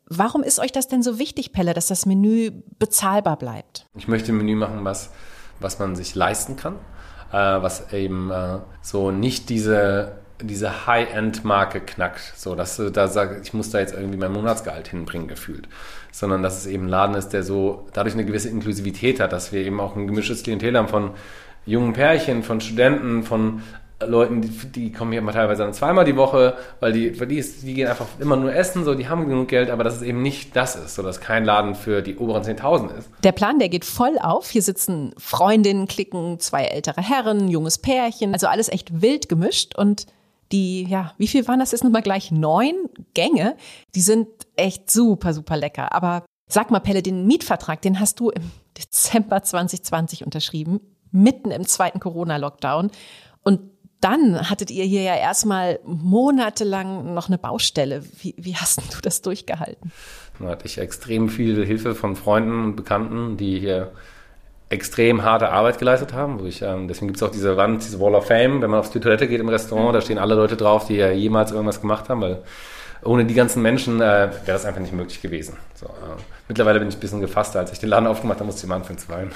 Warum ist euch das denn so wichtig, Pelle, dass das Menü bezahlbar bleibt? Ich möchte ein Menü machen, was, was man sich leisten kann, äh, was eben äh, so nicht diese diese High-End-Marke knackt, so dass du da sagst, ich muss da jetzt irgendwie mein Monatsgehalt hinbringen gefühlt, sondern dass es eben ein Laden ist, der so dadurch eine gewisse Inklusivität hat, dass wir eben auch ein gemischtes Klientel haben von jungen Pärchen, von Studenten, von Leuten, die, die kommen hier immer teilweise dann zweimal die Woche, weil die, für die, ist, die gehen einfach immer nur essen, so, die haben genug Geld, aber dass es eben nicht das ist, so dass kein Laden für die oberen 10.000 ist. Der Plan, der geht voll auf. Hier sitzen Freundinnen, klicken, zwei ältere Herren, junges Pärchen, also alles echt wild gemischt und die, ja, wie viel waren das jetzt nochmal gleich? Neun Gänge. Die sind echt super, super lecker. Aber sag mal, Pelle, den Mietvertrag, den hast du im Dezember 2020 unterschrieben, mitten im zweiten Corona-Lockdown. Und dann hattet ihr hier ja erstmal monatelang noch eine Baustelle. Wie, wie hast du das durchgehalten? Da hatte ich extrem viel Hilfe von Freunden und Bekannten, die hier extrem harte Arbeit geleistet haben. Wo ich, ähm, deswegen gibt es auch diese Wand, diese Wall of Fame, wenn man auf die Toilette geht im Restaurant, da stehen alle Leute drauf, die ja jemals irgendwas gemacht haben, weil ohne die ganzen Menschen äh, wäre das einfach nicht möglich gewesen. So, äh, mittlerweile bin ich ein bisschen gefasster. Als ich den Laden aufgemacht habe, musste ich am Anfang zu weinen.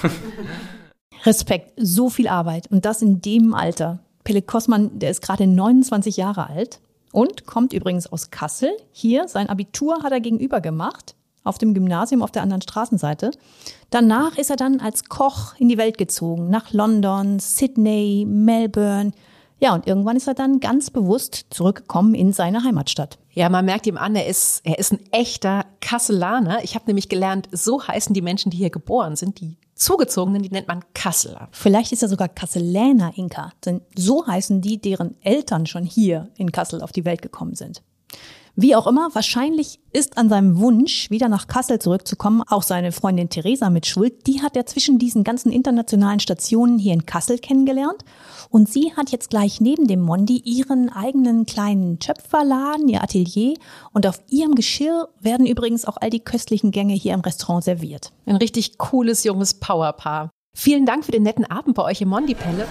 Respekt, so viel Arbeit und das in dem Alter. Pelle Kossmann, der ist gerade 29 Jahre alt und kommt übrigens aus Kassel. Hier, sein Abitur hat er gegenüber gemacht, auf dem Gymnasium auf der anderen Straßenseite. Danach ist er dann als Koch in die Welt gezogen, nach London, Sydney, Melbourne. Ja, und irgendwann ist er dann ganz bewusst zurückgekommen in seine Heimatstadt. Ja, man merkt ihm an, er ist, er ist ein echter Kasselaner. Ich habe nämlich gelernt, so heißen die Menschen, die hier geboren sind, die Zugezogenen, die nennt man Kasseler. Vielleicht ist er sogar Kasseläner Inka, denn so heißen die, deren Eltern schon hier in Kassel auf die Welt gekommen sind. Wie auch immer, wahrscheinlich ist an seinem Wunsch, wieder nach Kassel zurückzukommen, auch seine Freundin Theresa mit Schuld. Die hat er zwischen diesen ganzen internationalen Stationen hier in Kassel kennengelernt. Und sie hat jetzt gleich neben dem Mondi ihren eigenen kleinen Töpferladen, ihr Atelier. Und auf ihrem Geschirr werden übrigens auch all die köstlichen Gänge hier im Restaurant serviert. Ein richtig cooles junges Powerpaar. Vielen Dank für den netten Abend bei euch im Mondi-Pelle.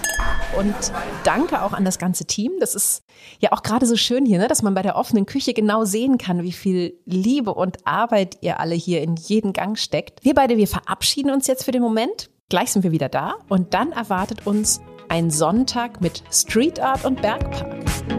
Und danke auch an das ganze Team. Das ist ja auch gerade so schön hier, ne, dass man bei der offenen Küche genau sehen kann, wie viel Liebe und Arbeit ihr alle hier in jeden Gang steckt. Wir beide, wir verabschieden uns jetzt für den Moment. Gleich sind wir wieder da und dann erwartet uns ein Sonntag mit Street Art und Bergpark.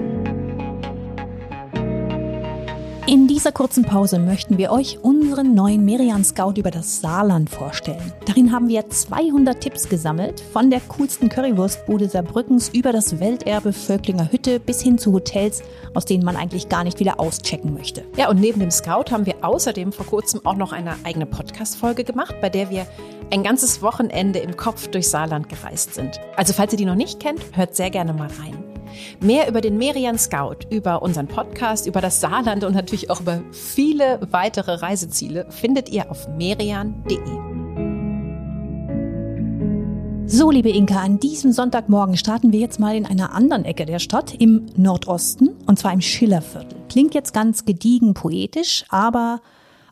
In dieser kurzen Pause möchten wir euch unseren neuen Merian Scout über das Saarland vorstellen. Darin haben wir 200 Tipps gesammelt, von der coolsten Currywurstbude Saarbrückens über das Welterbe Völklinger Hütte bis hin zu Hotels, aus denen man eigentlich gar nicht wieder auschecken möchte. Ja, und neben dem Scout haben wir außerdem vor kurzem auch noch eine eigene Podcast-Folge gemacht, bei der wir ein ganzes Wochenende im Kopf durch Saarland gereist sind. Also falls ihr die noch nicht kennt, hört sehr gerne mal rein. Mehr über den Merian Scout, über unseren Podcast, über das Saarland und natürlich auch über viele weitere Reiseziele findet ihr auf merian.de. So, liebe Inka, an diesem Sonntagmorgen starten wir jetzt mal in einer anderen Ecke der Stadt, im Nordosten, und zwar im Schillerviertel. Klingt jetzt ganz gediegen poetisch, aber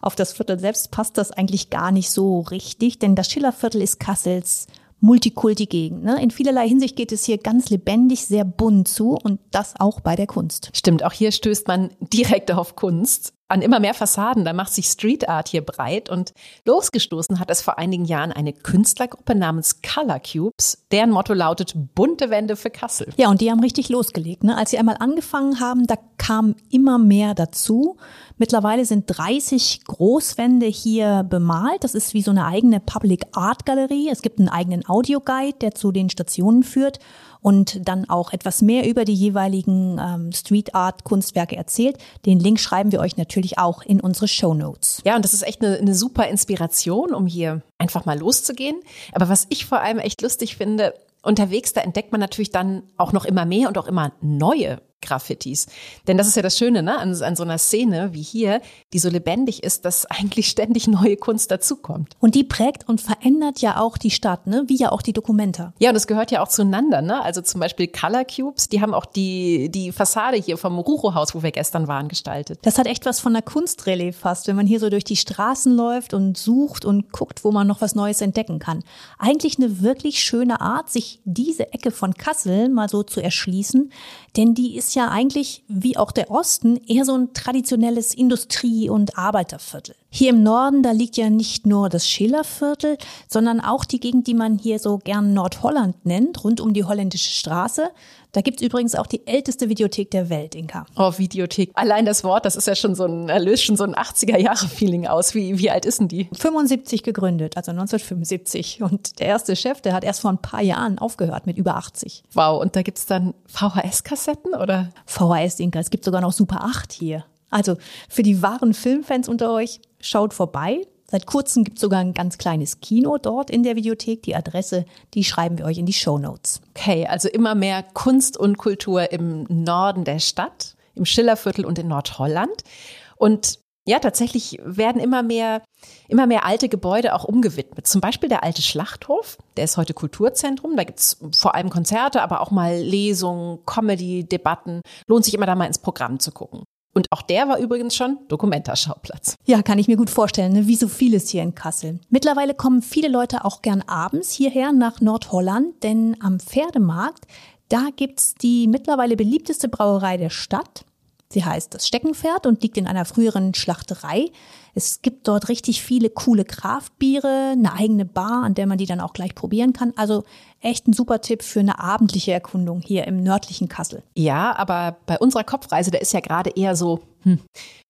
auf das Viertel selbst passt das eigentlich gar nicht so richtig, denn das Schillerviertel ist Kassels Multikulti-Gegend. Ne? In vielerlei Hinsicht geht es hier ganz lebendig, sehr bunt zu und das auch bei der Kunst. Stimmt, auch hier stößt man direkt auf Kunst an immer mehr Fassaden. Da macht sich Street Art hier breit und losgestoßen hat es vor einigen Jahren eine Künstlergruppe namens Color Cubes. Deren Motto lautet bunte Wände für Kassel. Ja, und die haben richtig losgelegt. Ne? Als sie einmal angefangen haben, da kam immer mehr dazu. Mittlerweile sind 30 Großwände hier bemalt. Das ist wie so eine eigene Public Art Galerie. Es gibt einen eigenen Audioguide, der zu den Stationen führt und dann auch etwas mehr über die jeweiligen ähm, Street Art Kunstwerke erzählt. Den Link schreiben wir euch natürlich auch in unsere Show Notes. Ja, und das ist echt eine, eine super Inspiration, um hier einfach mal loszugehen. Aber was ich vor allem echt lustig finde, unterwegs, da entdeckt man natürlich dann auch noch immer mehr und auch immer neue Graffitis. Denn das ist ja das Schöne ne? an, an so einer Szene wie hier, die so lebendig ist, dass eigentlich ständig neue Kunst dazukommt. Und die prägt und verändert ja auch die Stadt, ne? wie ja auch die Dokumenta. Ja, und das gehört ja auch zueinander. Ne? Also zum Beispiel Color Cubes, die haben auch die, die Fassade hier vom Rucho-Haus, wo wir gestern waren, gestaltet. Das hat echt was von einer Kunstrelief fast, wenn man hier so durch die Straßen läuft und sucht und guckt, wo man noch was Neues entdecken kann. Eigentlich eine wirklich schöne Art, sich diese Ecke von Kassel mal so zu erschließen, denn die ist ja eigentlich, wie auch der Osten, eher so ein traditionelles Industrie- und Arbeiterviertel. Hier im Norden, da liegt ja nicht nur das Schillerviertel, sondern auch die Gegend, die man hier so gern Nordholland nennt, rund um die holländische Straße. Da gibt's übrigens auch die älteste Videothek der Welt, Inka. Oh, Videothek. Allein das Wort, das ist ja schon so ein, löst schon so ein 80er-Jahre-Feeling aus. Wie, wie alt ist denn die? 75 gegründet, also 1975. Und der erste Chef, der hat erst vor ein paar Jahren aufgehört mit über 80. Wow, und da gibt's dann VHS-Kassetten oder? VHS, Inka. Es gibt sogar noch Super 8 hier. Also für die wahren Filmfans unter euch, schaut vorbei. Seit kurzem gibt es sogar ein ganz kleines Kino dort in der Videothek. Die Adresse, die schreiben wir euch in die Show Notes. Okay, also immer mehr Kunst und Kultur im Norden der Stadt, im Schillerviertel und in Nordholland. Und ja, tatsächlich werden immer mehr, immer mehr alte Gebäude auch umgewidmet. Zum Beispiel der alte Schlachthof, der ist heute Kulturzentrum. Da gibt's vor allem Konzerte, aber auch mal Lesungen, Comedy, Debatten. Lohnt sich immer da mal ins Programm zu gucken. Und auch der war übrigens schon Dokumentarschauplatz. Ja, kann ich mir gut vorstellen, ne? wie so vieles hier in Kassel. Mittlerweile kommen viele Leute auch gern abends hierher nach Nordholland, denn am Pferdemarkt, da gibt's die mittlerweile beliebteste Brauerei der Stadt. Sie heißt das Steckenpferd und liegt in einer früheren Schlachterei. Es gibt dort richtig viele coole Kraftbiere, eine eigene Bar, an der man die dann auch gleich probieren kann. Also echt ein super Tipp für eine abendliche Erkundung hier im nördlichen Kassel. Ja, aber bei unserer Kopfreise, da ist ja gerade eher so hm,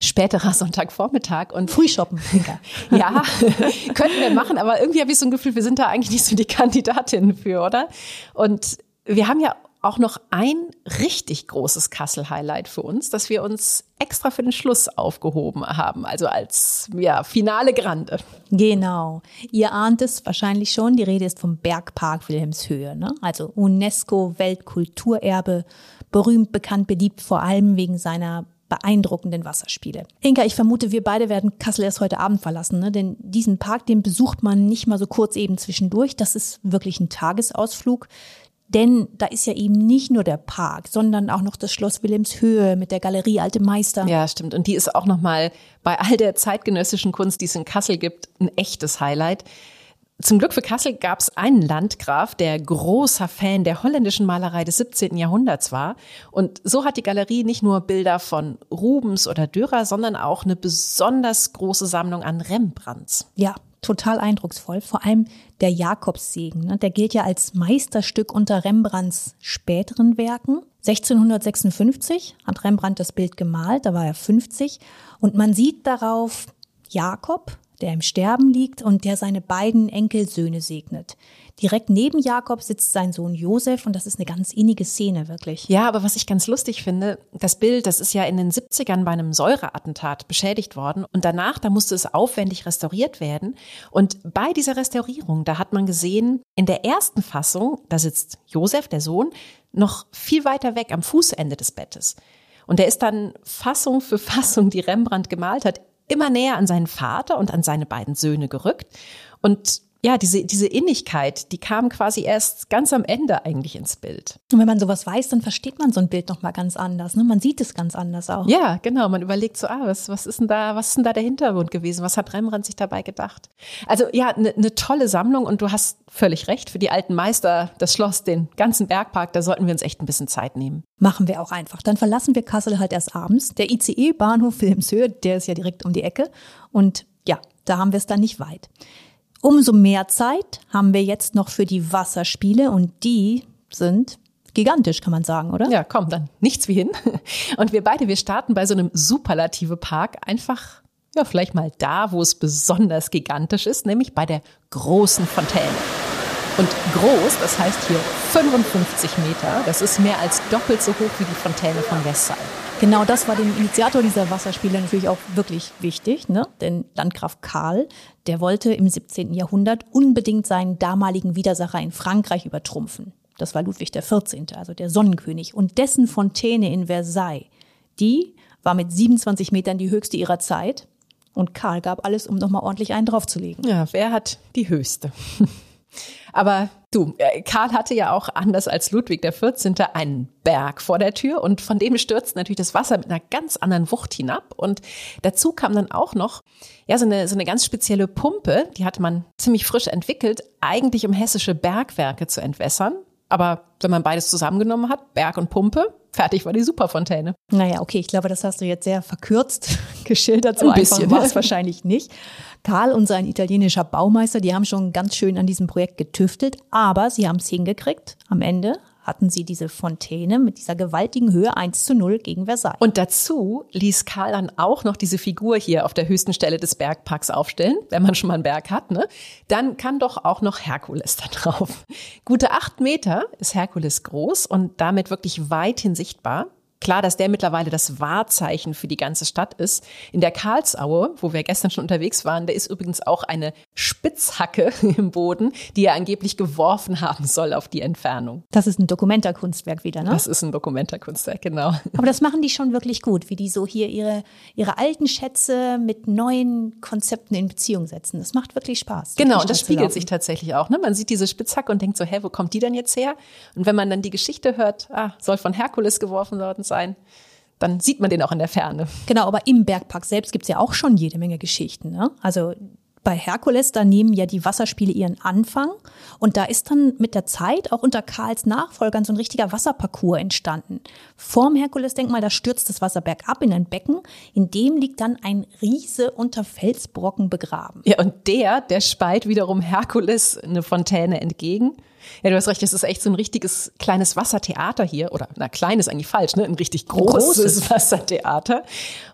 späterer Sonntagvormittag und Frühshoppen. ja, könnten wir machen, aber irgendwie habe ich so ein Gefühl, wir sind da eigentlich nicht so die Kandidatin für, oder? Und wir haben ja auch noch ein richtig großes Kassel-Highlight für uns, das wir uns extra für den Schluss aufgehoben haben, also als ja, Finale Grande. Genau. Ihr ahnt es wahrscheinlich schon, die Rede ist vom Bergpark Wilhelmshöhe, ne? also UNESCO-Weltkulturerbe, berühmt, bekannt, beliebt, vor allem wegen seiner beeindruckenden Wasserspiele. Inka, ich vermute, wir beide werden Kassel erst heute Abend verlassen, ne? denn diesen Park, den besucht man nicht mal so kurz eben zwischendurch. Das ist wirklich ein Tagesausflug. Denn da ist ja eben nicht nur der Park, sondern auch noch das Schloss Wilhelmshöhe mit der Galerie Alte Meister. Ja, stimmt. Und die ist auch nochmal bei all der zeitgenössischen Kunst, die es in Kassel gibt, ein echtes Highlight. Zum Glück für Kassel gab es einen Landgraf, der großer Fan der holländischen Malerei des 17. Jahrhunderts war. Und so hat die Galerie nicht nur Bilder von Rubens oder Dürer, sondern auch eine besonders große Sammlung an Rembrandts. Ja, total eindrucksvoll. Vor allem der Jakobssegen. Ne? Der gilt ja als Meisterstück unter Rembrandts späteren Werken. 1656 hat Rembrandt das Bild gemalt, da war er 50. Und man sieht darauf Jakob, der im Sterben liegt und der seine beiden Enkelsöhne segnet. Direkt neben Jakob sitzt sein Sohn Josef und das ist eine ganz innige Szene, wirklich. Ja, aber was ich ganz lustig finde, das Bild, das ist ja in den 70ern bei einem Säureattentat beschädigt worden und danach, da musste es aufwendig restauriert werden. Und bei dieser Restaurierung, da hat man gesehen, in der ersten Fassung, da sitzt Josef, der Sohn, noch viel weiter weg am Fußende des Bettes. Und er ist dann Fassung für Fassung, die Rembrandt gemalt hat, immer näher an seinen Vater und an seine beiden Söhne gerückt. Und ja, diese, diese Innigkeit, die kam quasi erst ganz am Ende eigentlich ins Bild. Und wenn man sowas weiß, dann versteht man so ein Bild nochmal ganz anders. Ne? Man sieht es ganz anders auch. Ja, genau. Man überlegt so, ah, was, was ist denn da, was ist denn da der Hintergrund gewesen? Was hat Rembrandt sich dabei gedacht? Also ja, eine ne tolle Sammlung und du hast völlig recht. Für die alten Meister, das Schloss, den ganzen Bergpark, da sollten wir uns echt ein bisschen Zeit nehmen. Machen wir auch einfach. Dann verlassen wir Kassel halt erst abends. Der ICE-Bahnhof Wilhelmshöhe, der ist ja direkt um die Ecke. Und ja, da haben wir es dann nicht weit. Umso mehr Zeit haben wir jetzt noch für die Wasserspiele und die sind gigantisch, kann man sagen, oder? Ja, komm, dann nichts wie hin. Und wir beide, wir starten bei so einem superlative Park einfach, ja, vielleicht mal da, wo es besonders gigantisch ist, nämlich bei der großen Fontäne. Und groß, das heißt hier 55 Meter, das ist mehr als doppelt so hoch wie die Fontäne von Versailles. Genau das war dem Initiator dieser Wasserspiele natürlich auch wirklich wichtig, ne? denn Landgraf Karl, der wollte im 17. Jahrhundert unbedingt seinen damaligen Widersacher in Frankreich übertrumpfen. Das war Ludwig XIV., also der Sonnenkönig. Und dessen Fontäne in Versailles, die war mit 27 Metern die höchste ihrer Zeit. Und Karl gab alles, um nochmal ordentlich einen draufzulegen. Ja, wer hat die höchste? Aber du, äh, Karl hatte ja auch anders als Ludwig der 14. einen Berg vor der Tür und von dem stürzt natürlich das Wasser mit einer ganz anderen Wucht hinab. Und dazu kam dann auch noch, ja, so eine, so eine ganz spezielle Pumpe, die hatte man ziemlich frisch entwickelt, eigentlich um hessische Bergwerke zu entwässern. Aber wenn man beides zusammengenommen hat, Berg und Pumpe, fertig war die Superfontäne. Naja, okay, ich glaube, das hast du jetzt sehr verkürzt geschildert. So Ein bisschen, war es wahrscheinlich nicht. Karl und sein italienischer Baumeister, die haben schon ganz schön an diesem Projekt getüftelt, aber sie haben es hingekriegt. Am Ende hatten sie diese Fontäne mit dieser gewaltigen Höhe 1 zu 0 gegen Versailles. Und dazu ließ Karl dann auch noch diese Figur hier auf der höchsten Stelle des Bergparks aufstellen, wenn man schon mal einen Berg hat, ne? Dann kann doch auch noch Herkules da drauf. Gute acht Meter ist Herkules groß und damit wirklich weithin sichtbar. Klar, dass der mittlerweile das Wahrzeichen für die ganze Stadt ist. In der Karlsaue, wo wir gestern schon unterwegs waren, da ist übrigens auch eine Spitzhacke im Boden, die er angeblich geworfen haben soll auf die Entfernung. Das ist ein Dokumentarkunstwerk wieder, ne? Das ist ein Dokumentarkunstwerk, genau. Aber das machen die schon wirklich gut, wie die so hier ihre, ihre alten Schätze mit neuen Konzepten in Beziehung setzen. Das macht wirklich Spaß. Genau, und das spiegelt sich tatsächlich auch. Ne? Man sieht diese Spitzhacke und denkt so, hä, wo kommt die denn jetzt her? Und wenn man dann die Geschichte hört, ah, soll von Herkules geworfen worden sein, dann sieht man den auch in der Ferne. Genau, aber im Bergpark selbst gibt's ja auch schon jede Menge Geschichten. Ne? Also bei Herkules, da nehmen ja die Wasserspiele ihren Anfang und da ist dann mit der Zeit auch unter Karls Nachfolgern so ein richtiger Wasserparcours entstanden. Vorm Herkulesdenkmal, da stürzt das Wasser bergab in ein Becken, in dem liegt dann ein Riese unter Felsbrocken begraben. Ja, und der, der speit wiederum Herkules eine Fontäne entgegen. Ja, du hast recht, das ist echt so ein richtiges kleines Wassertheater hier. Oder, na, klein ist eigentlich falsch, ne? Ein richtig großes, Großes. Wassertheater.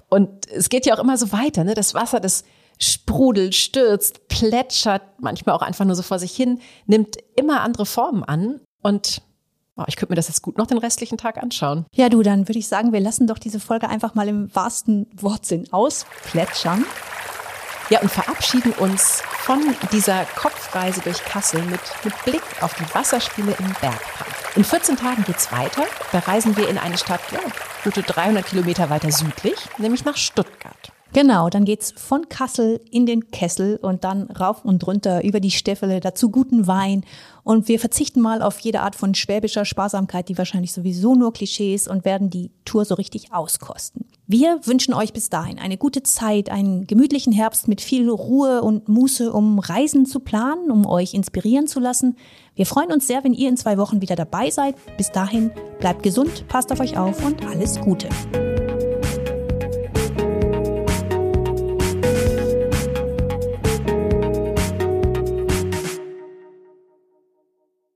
Und es geht ja auch immer so weiter, ne? Das Wasser, das sprudelt, stürzt, plätschert, manchmal auch einfach nur so vor sich hin, nimmt immer andere Formen an. Und oh, ich könnte mir das jetzt gut noch den restlichen Tag anschauen. Ja, du, dann würde ich sagen, wir lassen doch diese Folge einfach mal im wahrsten Wortsinn ausplätschern. Ja, und verabschieden uns von dieser Kopfreise durch Kassel mit, mit Blick auf die Wasserspiele im Bergpark. In 14 Tagen geht's weiter. Da reisen wir in eine Stadt, ja, gute 300 Kilometer weiter südlich, nämlich nach Stuttgart. Genau, dann geht's von Kassel in den Kessel und dann rauf und runter über die Stäffele, dazu guten Wein. Und wir verzichten mal auf jede Art von schwäbischer Sparsamkeit, die wahrscheinlich sowieso nur Klischees und werden die Tour so richtig auskosten. Wir wünschen euch bis dahin eine gute Zeit, einen gemütlichen Herbst mit viel Ruhe und Muße, um Reisen zu planen, um euch inspirieren zu lassen. Wir freuen uns sehr, wenn ihr in zwei Wochen wieder dabei seid. Bis dahin bleibt gesund, passt auf euch auf und alles Gute.